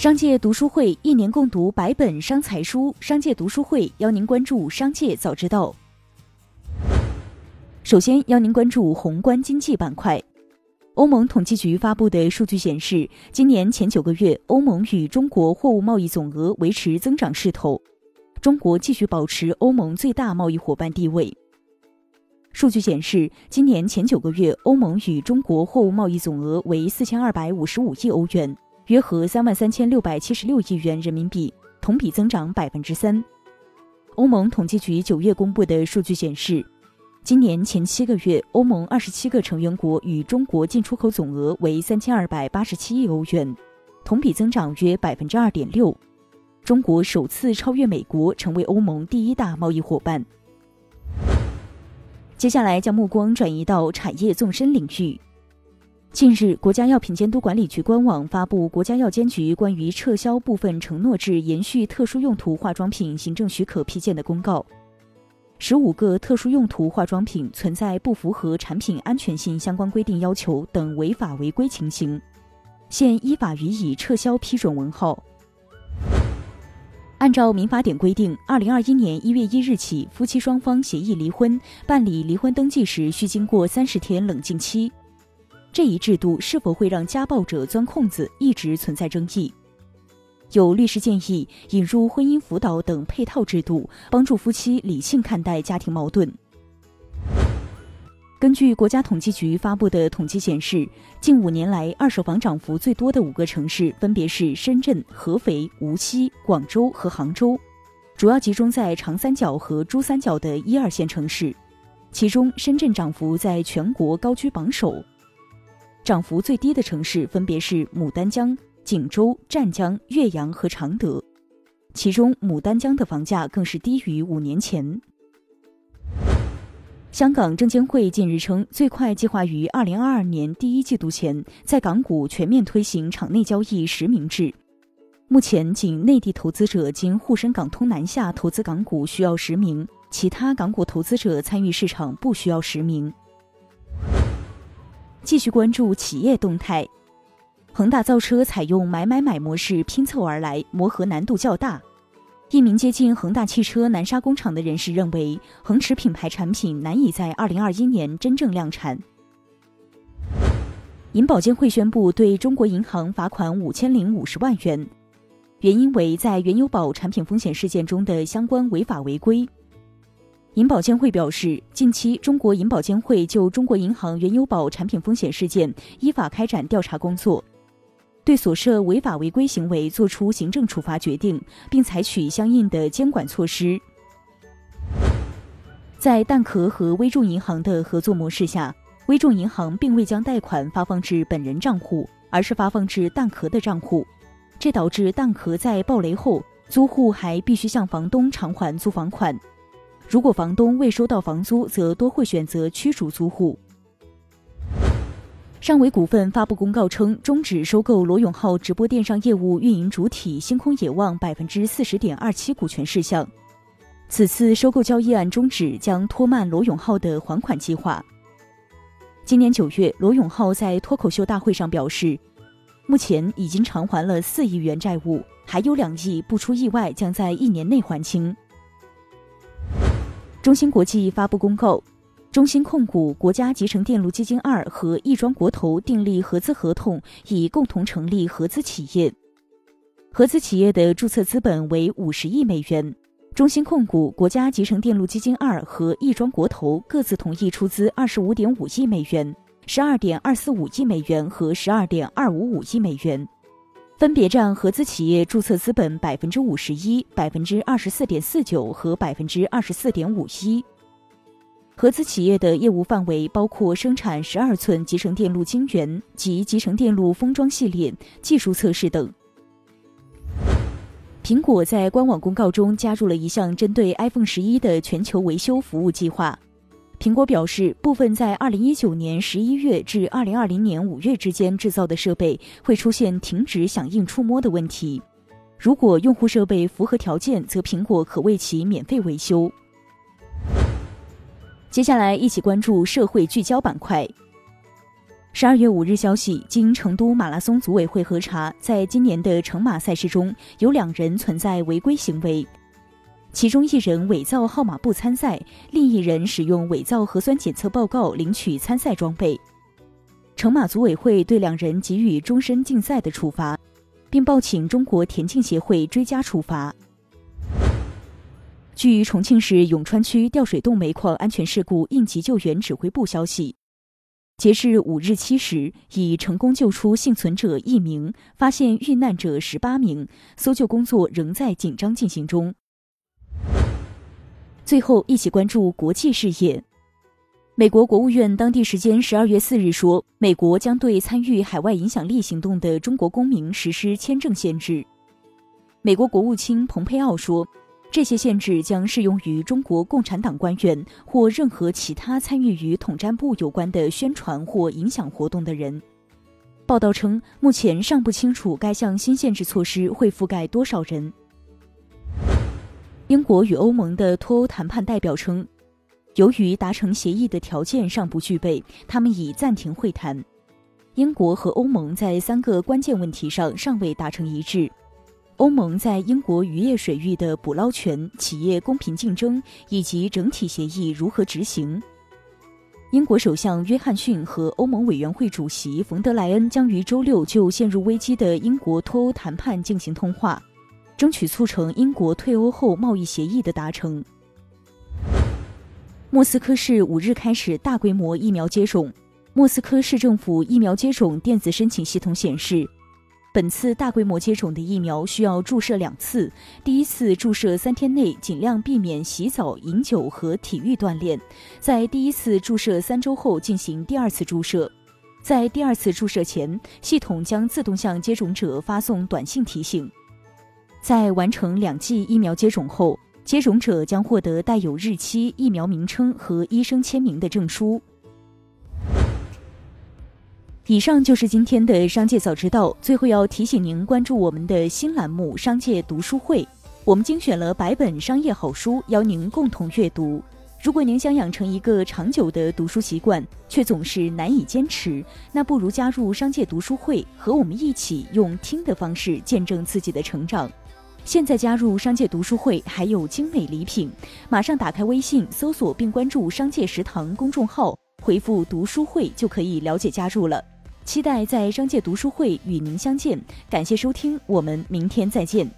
商界读书会一年共读百本商财书，商界读书会邀您关注商界早知道。首先邀您关注宏观经济板块。欧盟统计局发布的数据显示，今年前九个月，欧盟与中国货物贸易总额维持增长势头，中国继续保持欧盟最大贸易伙伴地位。数据显示，今年前九个月，欧盟与中国货物贸易总额为四千二百五十五亿欧元。约合三万三千六百七十六亿元人民币，同比增长百分之三。欧盟统计局九月公布的数据显示，今年前七个月，欧盟二十七个成员国与中国进出口总额为三千二百八十七亿欧元，同比增长约百分之二点六。中国首次超越美国，成为欧盟第一大贸易伙伴。接下来将目光转移到产业纵深领域。近日，国家药品监督管理局官网发布《国家药监局关于撤销部分承诺制延续特殊用途化妆品行政许可批件的公告》，十五个特殊用途化妆品存在不符合产品安全性相关规定要求等违法违规情形，现依法予以撤销批准文号。按照民法典规定，二零二一年一月一日起，夫妻双方协议离婚，办理离婚登记时需经过三十天冷静期。这一制度是否会让家暴者钻空子，一直存在争议。有律师建议引入婚姻辅导等配套制度，帮助夫妻理性看待家庭矛盾。根据国家统计局发布的统计显示，近五年来二手房涨幅最多的五个城市分别是深圳、合肥、无锡、广州和杭州，主要集中在长三角和珠三角的一二线城市，其中深圳涨幅在全国高居榜首。涨幅最低的城市分别是牡丹江、锦州、湛江、岳阳和常德，其中牡丹江的房价更是低于五年前。香港证监会近日称，最快计划于二零二二年第一季度前在港股全面推行场内交易实名制。目前，仅内地投资者经沪深港通南下投资港股需要实名，其他港股投资者参与市场不需要实名。继续关注企业动态，恒大造车采用买买买模式拼凑而来，磨合难度较大。一名接近恒大汽车南沙工厂的人士认为，恒驰品牌产品难以在二零二一年真正量产。银保监会宣布对中国银行罚款五千零五十万元，原因为在原油宝产品风险事件中的相关违法违规。银保监会表示，近期中国银保监会就中国银行原油宝产品风险事件依法开展调查工作，对所涉违法违规行为作出行政处罚决定，并采取相应的监管措施。在蛋壳和微众银行的合作模式下，微众银行并未将贷款发放至本人账户，而是发放至蛋壳的账户，这导致蛋壳在暴雷后，租户还必须向房东偿还租房款。如果房东未收到房租，则多会选择驱逐租户。尚伟股份发布公告称，终止收购罗永浩直播电商业务运营主体星空野望百分之四十点二七股权事项。此次收购交易案终止，将拖慢罗永浩的还款计划。今年九月，罗永浩在脱口秀大会上表示，目前已经偿还了四亿元债务，还有两亿不出意外将在一年内还清。中芯国际发布公告，中芯控股、国家集成电路基金二和亦庄国投订立合资合同，以共同成立合资企业。合资企业的注册资本为五十亿美元。中芯控股、国家集成电路基金二和亦庄国投各自同意出资二十五点五亿美元、十二点二四五亿美元和十二点二五五亿美元。分别占合资企业注册资本百分之五十一、百分之二十四点四九和百分之二十四点五一。合资企业的业务范围包括生产十二寸集成电路晶圆及集成电路封装系列、技术测试等。苹果在官网公告中加入了一项针对 iPhone 十一的全球维修服务计划。苹果表示，部分在二零一九年十一月至二零二零年五月之间制造的设备会出现停止响应触摸的问题。如果用户设备符合条件，则苹果可为其免费维修。接下来，一起关注社会聚焦板块。十二月五日消息，经成都马拉松组委会核查，在今年的成马赛事中有两人存在违规行为，其中一人伪造号码布参赛，另一人使用伪造核酸检测报告领取参赛装备。成马组委会对两人给予终身禁赛的处罚，并报请中国田径协会追加处罚。据重庆市永川区吊水洞煤矿安全事故应急救援指挥部消息。截至五日七时，已成功救出幸存者一名，发现遇难者十八名，搜救工作仍在紧张进行中。最后，一起关注国际事业。美国国务院当地时间十二月四日说，美国将对参与海外影响力行动的中国公民实施签证限制。美国国务卿蓬佩奥说。这些限制将适用于中国共产党官员或任何其他参与与统战部有关的宣传或影响活动的人。报道称，目前尚不清楚该项新限制措施会覆盖多少人。英国与欧盟的脱欧谈判代表称，由于达成协议的条件尚不具备，他们已暂停会谈。英国和欧盟在三个关键问题上尚未达成一致。欧盟在英国渔业水域的捕捞权、企业公平竞争以及整体协议如何执行。英国首相约翰逊和欧盟委员会主席冯德莱恩将于周六就陷入危机的英国脱欧谈判进行通话，争取促成英国退欧后贸易协议的达成。莫斯科市五日开始大规模疫苗接种。莫斯科市政府疫苗接种电子申请系统显示。本次大规模接种的疫苗需要注射两次，第一次注射三天内尽量避免洗澡、饮酒和体育锻炼，在第一次注射三周后进行第二次注射。在第二次注射前，系统将自动向接种者发送短信提醒。在完成两剂疫苗接种后，接种者将获得带有日期、疫苗名称和医生签名的证书。以上就是今天的商界早知道。最后要提醒您关注我们的新栏目《商界读书会》，我们精选了百本商业好书，邀您共同阅读。如果您想养成一个长久的读书习惯，却总是难以坚持，那不如加入商界读书会，和我们一起用听的方式见证自己的成长。现在加入商界读书会还有精美礼品，马上打开微信搜索并关注“商界食堂”公众号，回复“读书会”就可以了解加入了。期待在商界读书会与您相见，感谢收听，我们明天再见。